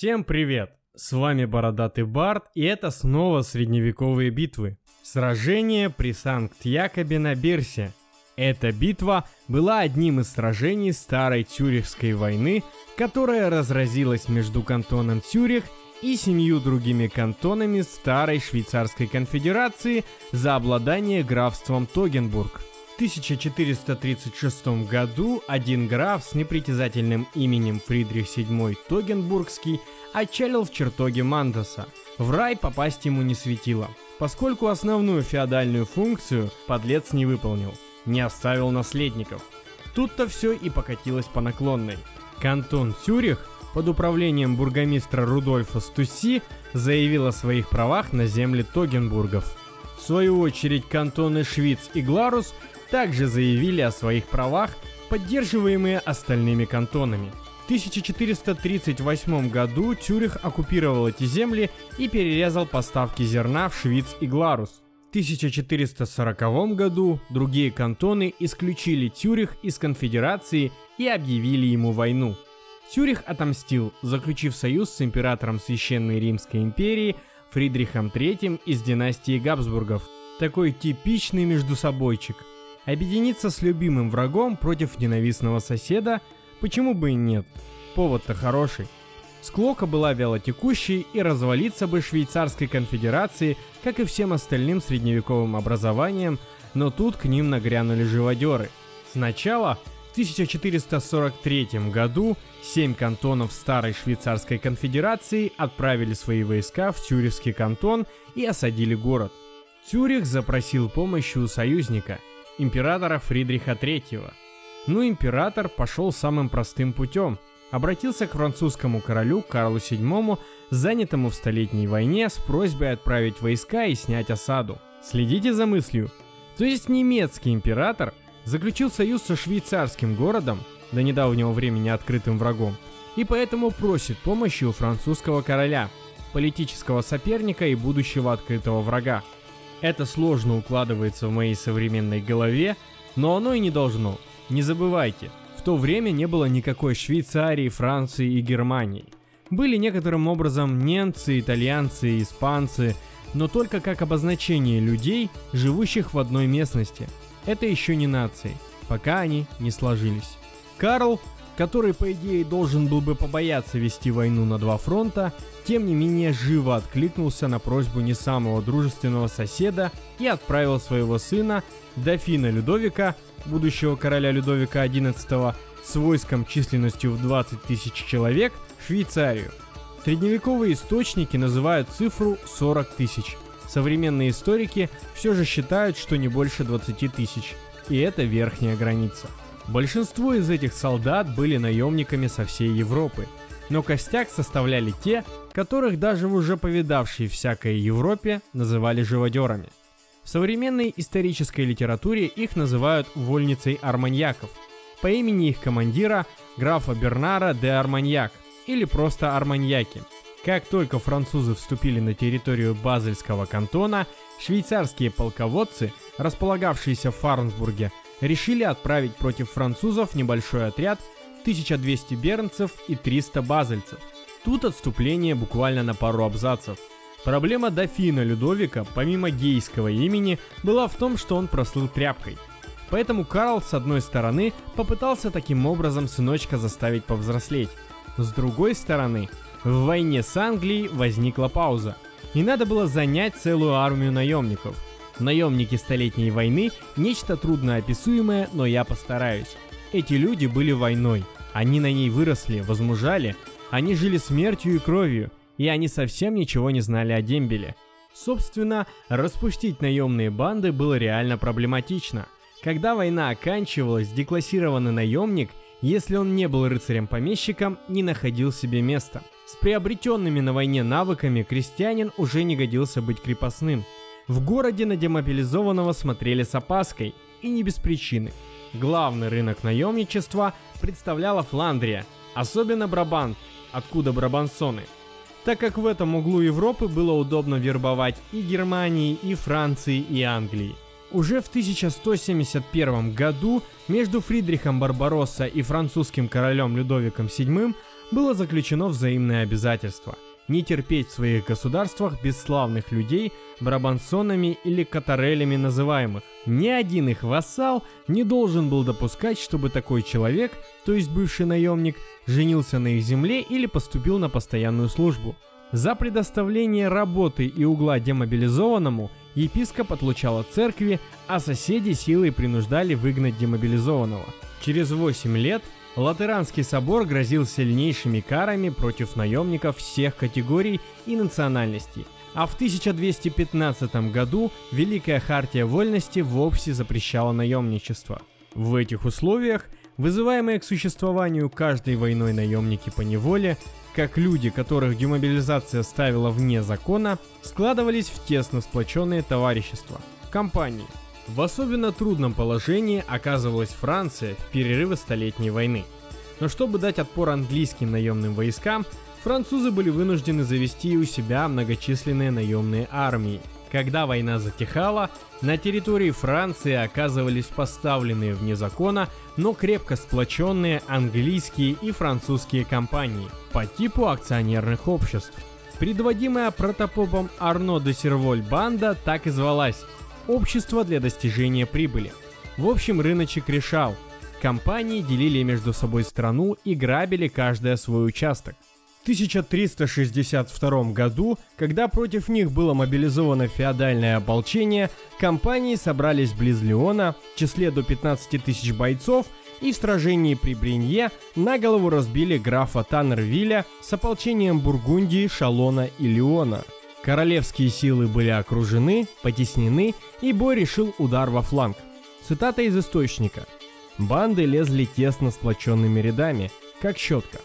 Всем привет! С вами Бородатый Барт, и это снова средневековые битвы. Сражение при Санкт-Якобе на Бирсе. Эта битва была одним из сражений Старой Тюрихской войны, которая разразилась между кантоном Тюрих и семью другими кантонами Старой Швейцарской конфедерации за обладание графством Тогенбург. В 1436 году один граф с непритязательным именем Фридрих VII Тогенбургский отчалил в чертоге Мандоса. В рай попасть ему не светило, поскольку основную феодальную функцию подлец не выполнил, не оставил наследников. Тут-то все и покатилось по наклонной. Кантон Цюрих под управлением бургомистра Рудольфа Стуси заявил о своих правах на земли Тогенбургов. В свою очередь кантоны Швиц и Гларус также заявили о своих правах, поддерживаемые остальными кантонами. В 1438 году Тюрих оккупировал эти земли и перерезал поставки зерна в Швиц и Гларус. В 1440 году другие кантоны исключили Тюрих из конфедерации и объявили ему войну. Тюрих отомстил, заключив союз с императором Священной Римской империи Фридрихом III из династии Габсбургов. Такой типичный междусобойчик. Объединиться с любимым врагом против ненавистного соседа, почему бы и нет? Повод-то хороший. Склока была вялотекущей и развалиться бы швейцарской конфедерации, как и всем остальным средневековым образованиям, но тут к ним нагрянули живодеры. Сначала в 1443 году семь кантонов Старой Швейцарской конфедерации отправили свои войска в Тюрихский кантон и осадили город. Тюрих запросил помощи у союзника, императора Фридриха III. Но император пошел самым простым путем. Обратился к французскому королю Карлу VII, занятому в Столетней войне, с просьбой отправить войска и снять осаду. Следите за мыслью. То есть немецкий император заключил союз со швейцарским городом, до недавнего времени открытым врагом, и поэтому просит помощи у французского короля, политического соперника и будущего открытого врага. Это сложно укладывается в моей современной голове, но оно и не должно. Не забывайте, в то время не было никакой Швейцарии, Франции и Германии. Были некоторым образом немцы, итальянцы, испанцы, но только как обозначение людей, живущих в одной местности – это еще не нации, пока они не сложились. Карл, который по идее должен был бы побояться вести войну на два фронта, тем не менее живо откликнулся на просьбу не самого дружественного соседа и отправил своего сына, дофина Людовика, будущего короля Людовика XI, с войском численностью в 20 тысяч человек в Швейцарию. Средневековые источники называют цифру 40 тысяч – Современные историки все же считают, что не больше 20 тысяч, и это верхняя граница. Большинство из этих солдат были наемниками со всей Европы, но костяк составляли те, которых даже в уже повидавшей всякой Европе называли живодерами. В современной исторической литературе их называют вольницей арманьяков, по имени их командира графа Бернара де Арманьяк или просто арманьяки – как только французы вступили на территорию Базельского кантона, швейцарские полководцы, располагавшиеся в Фарнсбурге, решили отправить против французов небольшой отряд 1200 бернцев и 300 базельцев. Тут отступление буквально на пару абзацев. Проблема дофина Людовика, помимо гейского имени, была в том, что он прослыл тряпкой. Поэтому Карл, с одной стороны, попытался таким образом сыночка заставить повзрослеть. С другой стороны, в войне с Англией возникла пауза, и надо было занять целую армию наемников. Наемники Столетней войны – нечто трудноописуемое, но я постараюсь. Эти люди были войной, они на ней выросли, возмужали, они жили смертью и кровью, и они совсем ничего не знали о дембеле. Собственно, распустить наемные банды было реально проблематично. Когда война оканчивалась, деклассированный наемник, если он не был рыцарем-помещиком, не находил себе места – с приобретенными на войне навыками крестьянин уже не годился быть крепостным. В городе на демобилизованного смотрели с опаской, и не без причины. Главный рынок наемничества представляла Фландрия, особенно Брабант, откуда брабансоны. Так как в этом углу Европы было удобно вербовать и Германии, и Франции, и Англии. Уже в 1171 году между Фридрихом Барбаросса и французским королем Людовиком VII было заключено взаимное обязательство не терпеть в своих государствах бесславных людей, брабансонами или катарелями называемых. Ни один их вассал не должен был допускать, чтобы такой человек, то есть бывший наемник, женился на их земле или поступил на постоянную службу. За предоставление работы и угла демобилизованному епископ отлучал от церкви, а соседи силой принуждали выгнать демобилизованного. Через 8 лет Латеранский собор грозил сильнейшими карами против наемников всех категорий и национальностей, а в 1215 году Великая Хартия Вольности вовсе запрещала наемничество. В этих условиях, вызываемые к существованию каждой войной наемники по неволе, как люди, которых демобилизация ставила вне закона, складывались в тесно сплоченные товарищества, компании – в особенно трудном положении оказывалась Франция в перерывы Столетней войны. Но чтобы дать отпор английским наемным войскам, французы были вынуждены завести у себя многочисленные наемные армии. Когда война затихала, на территории Франции оказывались поставленные вне закона, но крепко сплоченные английские и французские компании по типу акционерных обществ. Предводимая протопопом Арно де Серволь банда так и звалась общество для достижения прибыли. В общем, рыночек решал. Компании делили между собой страну и грабили каждая свой участок. В 1362 году, когда против них было мобилизовано феодальное ополчение, компании собрались близ Леона, в числе до 15 тысяч бойцов, и в сражении при Бринье на голову разбили графа Таннервилля с ополчением Бургундии, Шалона и Леона – Королевские силы были окружены, потеснены, и бой решил удар во фланг. Цитата из источника. Банды лезли тесно сплоченными рядами, как щетка.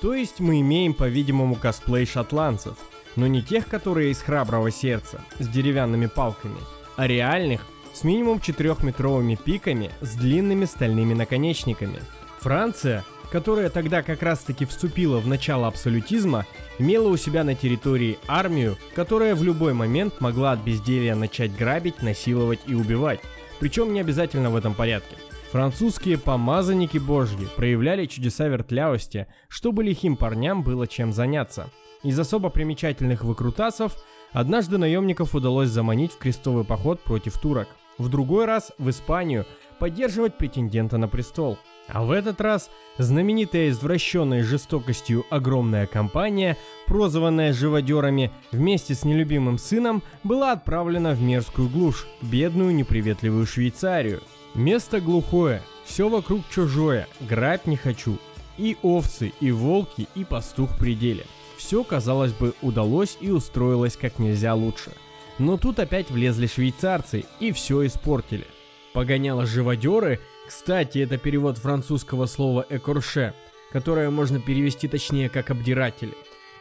То есть мы имеем, по-видимому, косплей шотландцев, но не тех, которые из храброго сердца, с деревянными палками, а реальных, с минимум четырехметровыми пиками, с длинными стальными наконечниками. Франция которая тогда как раз-таки вступила в начало абсолютизма, имела у себя на территории армию, которая в любой момент могла от безделья начать грабить, насиловать и убивать, причем не обязательно в этом порядке. Французские помазанники божьи проявляли чудеса вертлявости, чтобы лихим парням было чем заняться. Из особо примечательных выкрутасов однажды наемников удалось заманить в крестовый поход против турок. В другой раз в Испанию поддерживать претендента на престол – а в этот раз знаменитая извращенной жестокостью огромная компания, прозванная живодерами, вместе с нелюбимым сыном была отправлена в мерзкую глушь, бедную неприветливую Швейцарию. Место глухое, все вокруг чужое, грабь не хочу. И овцы, и волки, и пастух при деле. Все, казалось бы, удалось и устроилось как нельзя лучше. Но тут опять влезли швейцарцы и все испортили. Погоняло живодеры – кстати, это перевод французского слова «экорше», которое можно перевести точнее как «обдиратели».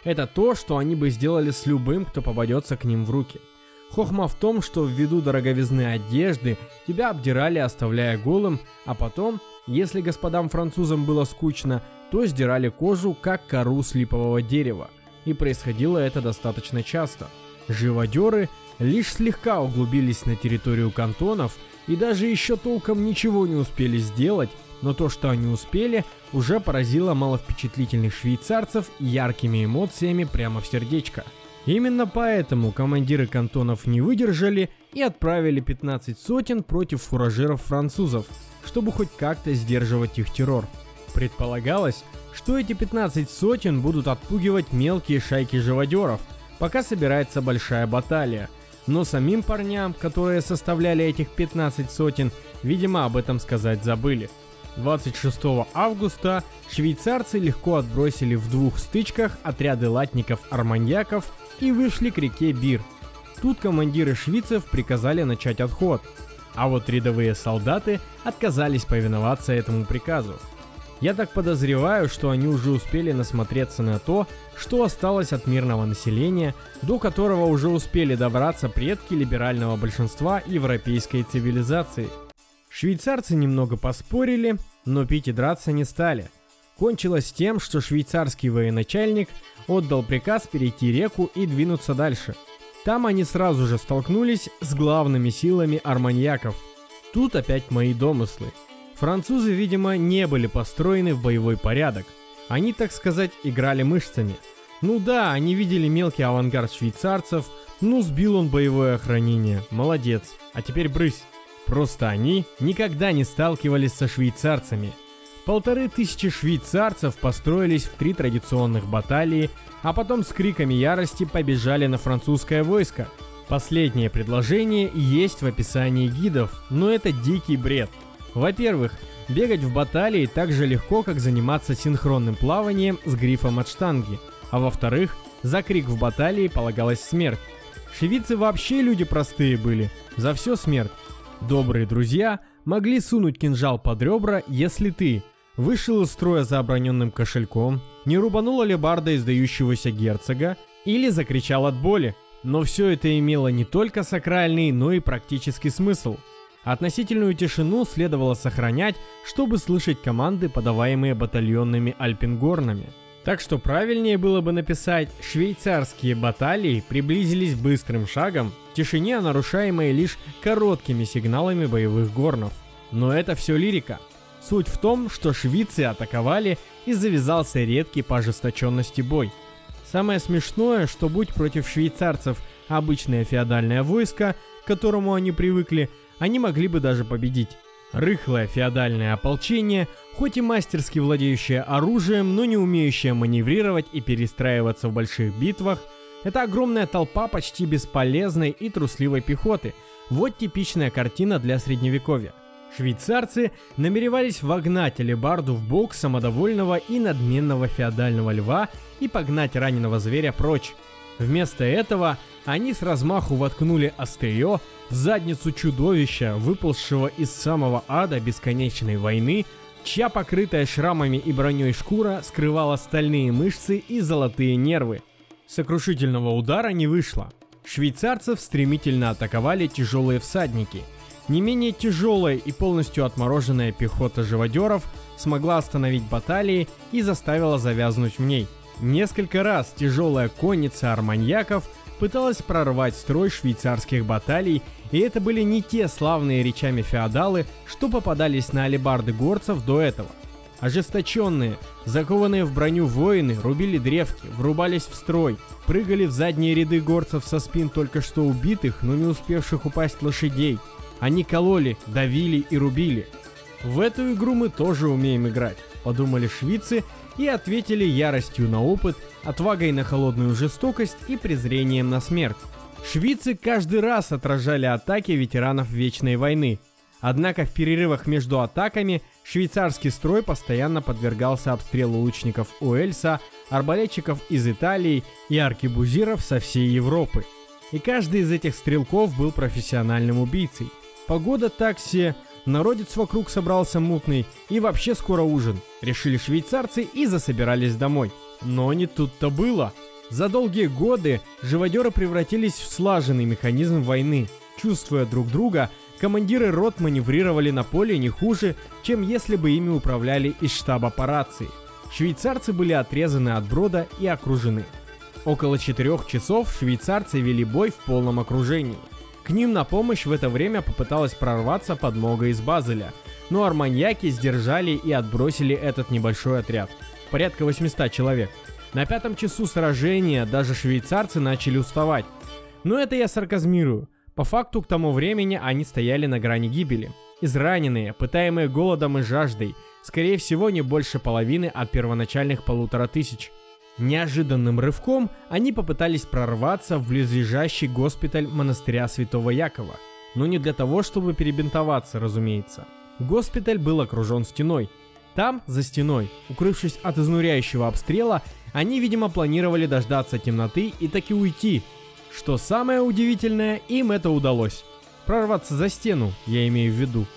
Это то, что они бы сделали с любым, кто попадется к ним в руки. Хохма в том, что ввиду дороговизны одежды тебя обдирали, оставляя голым, а потом, если господам французам было скучно, то сдирали кожу, как кору с липового дерева. И происходило это достаточно часто. Живодеры лишь слегка углубились на территорию кантонов – и даже еще толком ничего не успели сделать, но то, что они успели, уже поразило маловпечатлительных швейцарцев яркими эмоциями прямо в сердечко. Именно поэтому командиры кантонов не выдержали и отправили 15 сотен против фуражеров французов, чтобы хоть как-то сдерживать их террор. Предполагалось, что эти 15 сотен будут отпугивать мелкие шайки живодеров, пока собирается большая баталия – но самим парням, которые составляли этих 15 сотен, видимо об этом сказать забыли. 26 августа швейцарцы легко отбросили в двух стычках отряды латников-арманьяков и вышли к реке Бир. Тут командиры швейцев приказали начать отход, а вот рядовые солдаты отказались повиноваться этому приказу. Я так подозреваю, что они уже успели насмотреться на то, что осталось от мирного населения, до которого уже успели добраться предки либерального большинства европейской цивилизации. Швейцарцы немного поспорили, но пить и драться не стали. Кончилось тем, что швейцарский военачальник отдал приказ перейти реку и двинуться дальше. Там они сразу же столкнулись с главными силами арманьяков. Тут опять мои домыслы – Французы, видимо, не были построены в боевой порядок. Они, так сказать, играли мышцами. Ну да, они видели мелкий авангард швейцарцев, ну сбил он боевое охранение, молодец, а теперь брысь. Просто они никогда не сталкивались со швейцарцами. Полторы тысячи швейцарцев построились в три традиционных баталии, а потом с криками ярости побежали на французское войско. Последнее предложение есть в описании гидов, но это дикий бред. Во-первых, бегать в баталии так же легко, как заниматься синхронным плаванием с грифом от штанги. А во-вторых, за крик в баталии полагалась смерть. Швейцы вообще люди простые были, за все смерть. Добрые друзья могли сунуть кинжал под ребра, если ты вышел из строя за оброненным кошельком, не рубанул алебарда издающегося герцога или закричал от боли. Но все это имело не только сакральный, но и практический смысл. Относительную тишину следовало сохранять, чтобы слышать команды, подаваемые батальонными альпингорнами – так что правильнее было бы написать «Швейцарские баталии приблизились быстрым шагом, тишине, нарушаемой лишь короткими сигналами боевых горнов». Но это все лирика. Суть в том, что швейцы атаковали и завязался редкий по ожесточенности бой. Самое смешное, что будь против швейцарцев обычное феодальное войско, к которому они привыкли, они могли бы даже победить. Рыхлое феодальное ополчение, хоть и мастерски владеющее оружием, но не умеющее маневрировать и перестраиваться в больших битвах, это огромная толпа почти бесполезной и трусливой пехоты. Вот типичная картина для средневековья. Швейцарцы намеревались вогнать алебарду в бок самодовольного и надменного феодального льва и погнать раненого зверя прочь. Вместо этого они с размаху воткнули острие в задницу чудовища, выползшего из самого ада бесконечной войны, чья покрытая шрамами и броней шкура скрывала стальные мышцы и золотые нервы. Сокрушительного удара не вышло. Швейцарцев стремительно атаковали тяжелые всадники. Не менее тяжелая и полностью отмороженная пехота живодеров смогла остановить баталии и заставила завязнуть в ней. Несколько раз тяжелая конница арманьяков – пыталась прорвать строй швейцарских баталий, и это были не те славные речами феодалы, что попадались на алебарды горцев до этого. Ожесточенные, закованные в броню воины рубили древки, врубались в строй, прыгали в задние ряды горцев со спин только что убитых, но не успевших упасть лошадей. Они кололи, давили и рубили. В эту игру мы тоже умеем играть, подумали швейцы и ответили яростью на опыт, отвагой на холодную жестокость и презрением на смерть. Швейцы каждый раз отражали атаки ветеранов Вечной войны. Однако в перерывах между атаками швейцарский строй постоянно подвергался обстрелу лучников Уэльса, арбалетчиков из Италии и аркебузиров со всей Европы. И каждый из этих стрелков был профессиональным убийцей. Погода такси Народец вокруг собрался мутный, и вообще скоро ужин. Решили швейцарцы и засобирались домой. Но не тут-то было. За долгие годы живодеры превратились в слаженный механизм войны. Чувствуя друг друга, командиры рот маневрировали на поле не хуже, чем если бы ими управляли из штаба по рации. Швейцарцы были отрезаны от брода и окружены. Около четырех часов швейцарцы вели бой в полном окружении. К ним на помощь в это время попыталась прорваться подмога из Базеля, но арманьяки сдержали и отбросили этот небольшой отряд. Порядка 800 человек. На пятом часу сражения даже швейцарцы начали уставать. Но это я сарказмирую. По факту к тому времени они стояли на грани гибели. Израненные, пытаемые голодом и жаждой, скорее всего не больше половины от первоначальных полутора тысяч – Неожиданным рывком они попытались прорваться в близлежащий госпиталь монастыря Святого Якова, но не для того, чтобы перебинтоваться, разумеется. Госпиталь был окружен стеной. Там, за стеной, укрывшись от изнуряющего обстрела, они, видимо, планировали дождаться темноты и таки уйти. Что самое удивительное, им это удалось. Прорваться за стену, я имею в виду.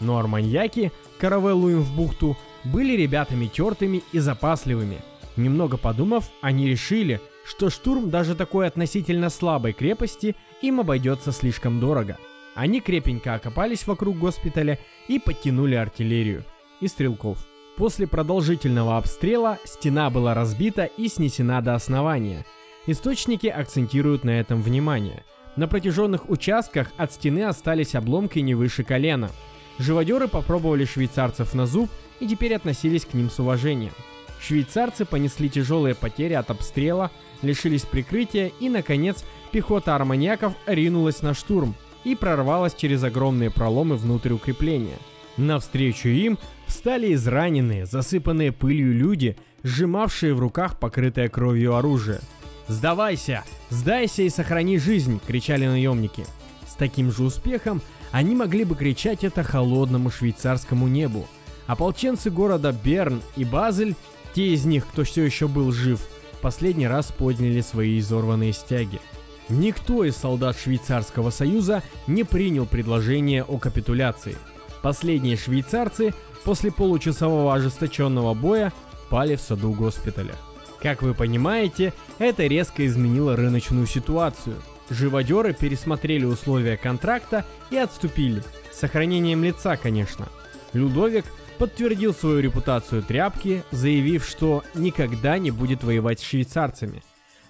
Но арманьяки, каравеллу им в бухту, были ребятами тертыми и запасливыми – Немного подумав, они решили, что штурм даже такой относительно слабой крепости им обойдется слишком дорого. Они крепенько окопались вокруг госпиталя и подтянули артиллерию и стрелков. После продолжительного обстрела стена была разбита и снесена до основания. Источники акцентируют на этом внимание. На протяженных участках от стены остались обломки не выше колена. Живодеры попробовали швейцарцев на зуб и теперь относились к ним с уважением. Швейцарцы понесли тяжелые потери от обстрела, лишились прикрытия и, наконец, пехота арманьяков ринулась на штурм и прорвалась через огромные проломы внутрь укрепления. Навстречу им встали израненные, засыпанные пылью люди, сжимавшие в руках покрытое кровью оружие. «Сдавайся! Сдайся и сохрани жизнь!» — кричали наемники. С таким же успехом они могли бы кричать это холодному швейцарскому небу. Ополченцы города Берн и Базель, те из них, кто все еще был жив, последний раз подняли свои изорванные стяги. Никто из солдат Швейцарского союза не принял предложение о капитуляции. Последние швейцарцы после получасового ожесточенного боя пали в саду госпиталя. Как вы понимаете, это резко изменило рыночную ситуацию. Живодеры пересмотрели условия контракта и отступили. С сохранением лица, конечно. Людовик подтвердил свою репутацию тряпки, заявив, что никогда не будет воевать с швейцарцами.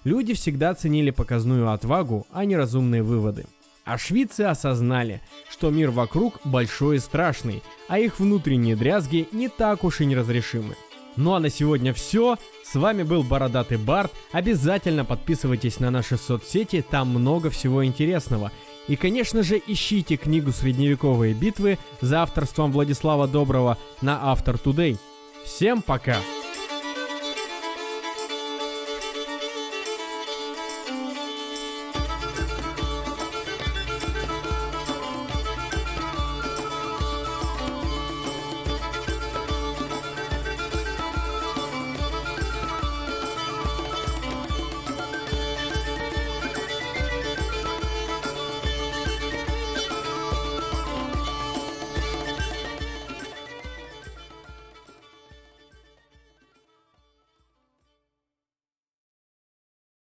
Люди всегда ценили показную отвагу, а не разумные выводы. А швейцы осознали, что мир вокруг большой и страшный, а их внутренние дрязги не так уж и неразрешимы. Ну а на сегодня все. С вами был Бородатый Барт. Обязательно подписывайтесь на наши соцсети, там много всего интересного. И, конечно же, ищите книгу «Средневековые битвы» за авторством Владислава Доброго на Автор Today. Всем пока!